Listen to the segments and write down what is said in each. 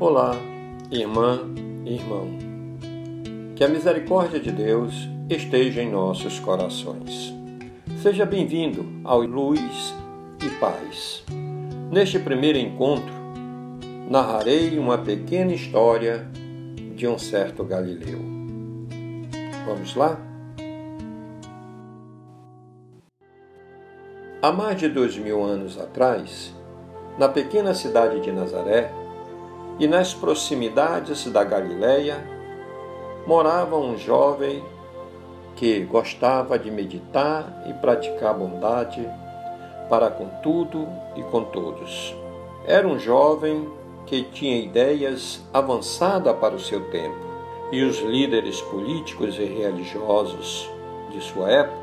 Olá, irmã e irmão. Que a misericórdia de Deus esteja em nossos corações. Seja bem-vindo ao Luz e Paz. Neste primeiro encontro, narrarei uma pequena história de um certo Galileu. Vamos lá? Há mais de dois mil anos atrás, na pequena cidade de Nazaré, e nas proximidades da Galiléia morava um jovem que gostava de meditar e praticar bondade para com tudo e com todos. Era um jovem que tinha ideias avançadas para o seu tempo, e os líderes políticos e religiosos de sua época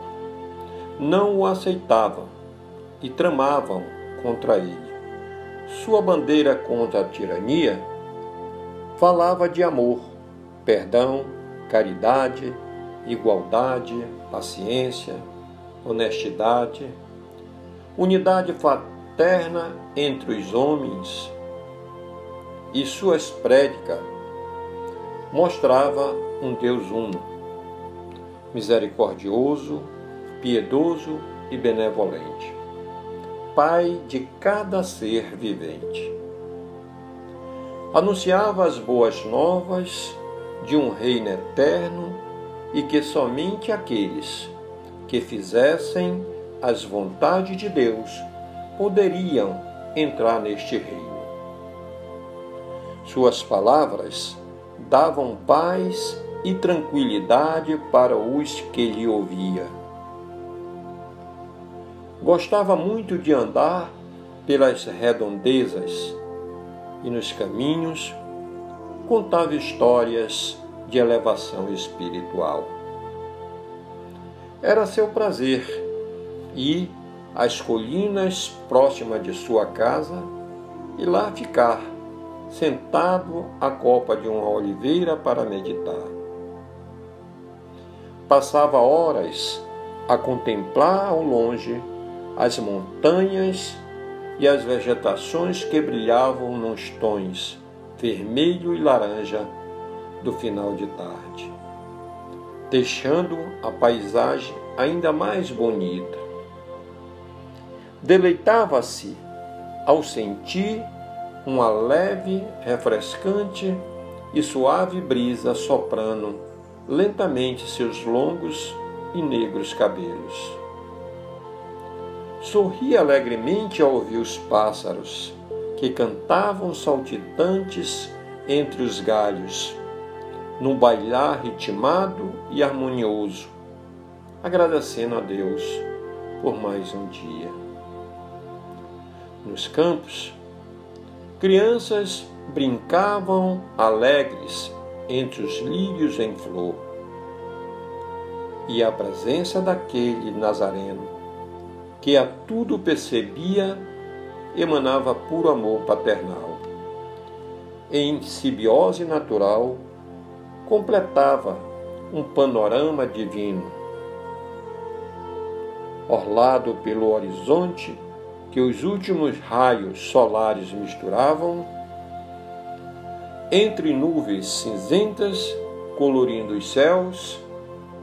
não o aceitavam e tramavam contra ele. Sua bandeira contra a tirania falava de amor, perdão, caridade, igualdade, paciência, honestidade, unidade fraterna entre os homens. E suas prédicas mostrava um Deus uno, misericordioso, piedoso e benevolente. Pai de cada ser vivente. Anunciava as boas novas de um reino eterno e que somente aqueles que fizessem as vontades de Deus poderiam entrar neste reino. Suas palavras davam paz e tranquilidade para os que lhe ouvia Gostava muito de andar pelas redondezas e nos caminhos contava histórias de elevação espiritual. Era seu prazer ir às colinas próximas de sua casa e lá ficar, sentado à copa de uma oliveira para meditar. Passava horas a contemplar ao longe as montanhas e as vegetações que brilhavam nos tons vermelho e laranja do final de tarde, deixando a paisagem ainda mais bonita. Deleitava-se ao sentir uma leve, refrescante e suave brisa soprando lentamente seus longos e negros cabelos. Sorria alegremente ao ouvir os pássaros, que cantavam saltitantes entre os galhos, num bailar ritmado e harmonioso, agradecendo a Deus por mais um dia. Nos campos, crianças brincavam alegres entre os lírios em flor, e a presença daquele Nazareno que a tudo percebia, emanava puro amor paternal. Em simbiose natural, completava um panorama divino. Orlado pelo horizonte que os últimos raios solares misturavam, entre nuvens cinzentas colorindo os céus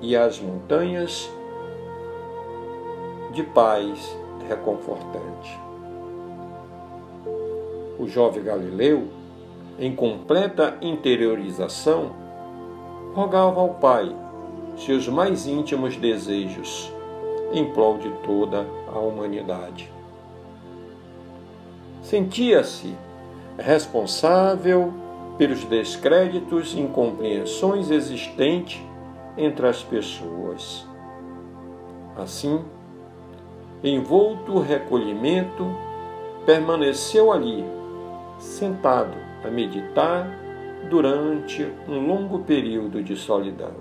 e as montanhas, de paz reconfortante. O jovem Galileu, em completa interiorização, rogava ao Pai seus mais íntimos desejos em prol de toda a humanidade. Sentia-se responsável pelos descréditos e incompreensões existentes entre as pessoas. Assim, envolto recolhimento, permaneceu ali, sentado a meditar durante um longo período de solidão.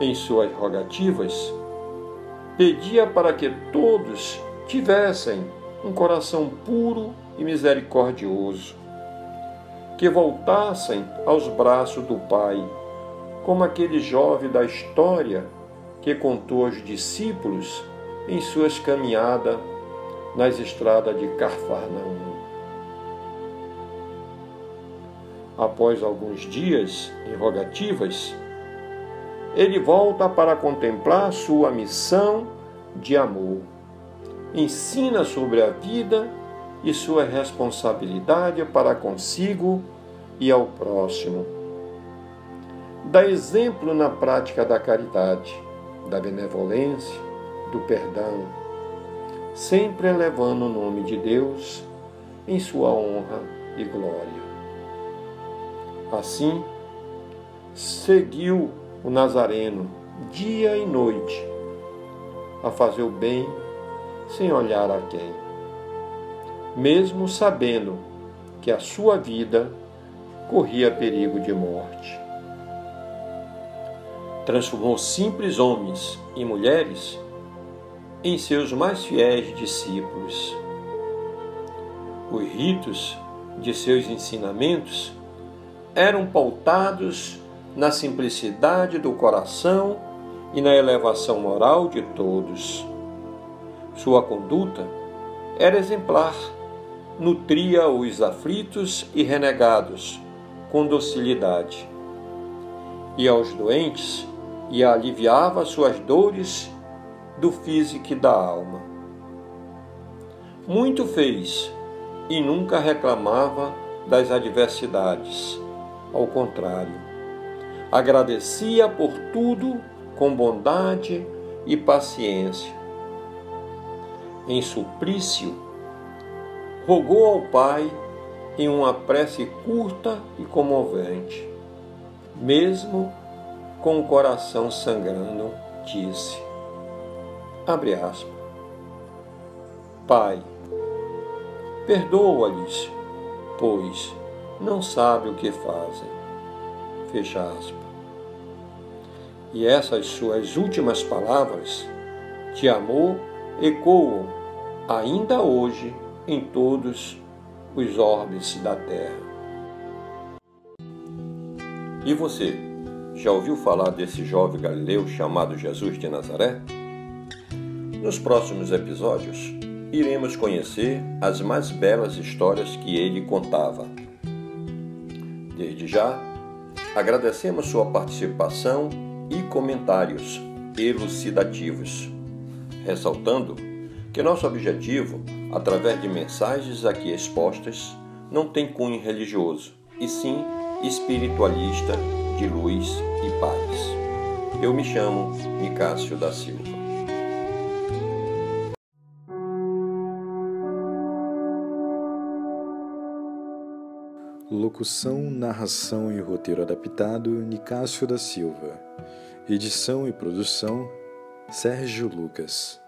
Em suas rogativas, pedia para que todos tivessem um coração puro e misericordioso, que voltassem aos braços do Pai, como aquele jovem da história que contou aos discípulos em suas caminhadas nas estradas de Carfarnaum. após alguns dias em rogativas, ele volta para contemplar sua missão de amor. Ensina sobre a vida e sua responsabilidade para consigo e ao próximo. Dá exemplo na prática da caridade, da benevolência, do perdão, sempre elevando o nome de Deus em sua honra e glória. Assim, seguiu o Nazareno dia e noite a fazer o bem sem olhar a quem, mesmo sabendo que a sua vida corria perigo de morte. Transformou simples homens e mulheres em seus mais fiéis discípulos. Os ritos de seus ensinamentos eram pautados na simplicidade do coração e na elevação moral de todos. Sua conduta era exemplar, nutria os aflitos e renegados com docilidade, e aos doentes e aliviava suas dores do físico e da alma. Muito fez e nunca reclamava das adversidades. Ao contrário, agradecia por tudo com bondade e paciência. Em suplício, rogou ao Pai em uma prece curta e comovente. Mesmo com o coração sangrando, disse: Abre aspas. Pai, perdoa-lhes, pois não sabe o que fazem. Fecha aspas. E essas suas últimas palavras de amor ecoam ainda hoje em todos os orbes da Terra. E você, já ouviu falar desse jovem galileu chamado Jesus de Nazaré? Nos próximos episódios, iremos conhecer as mais belas histórias que ele contava. Desde já, agradecemos sua participação e comentários elucidativos, ressaltando que nosso objetivo, através de mensagens aqui expostas, não tem cunho religioso, e sim espiritualista de luz e paz. Eu me chamo Nicásio da Silva. Locução, narração e roteiro adaptado Nicásio da Silva. Edição e produção Sérgio Lucas.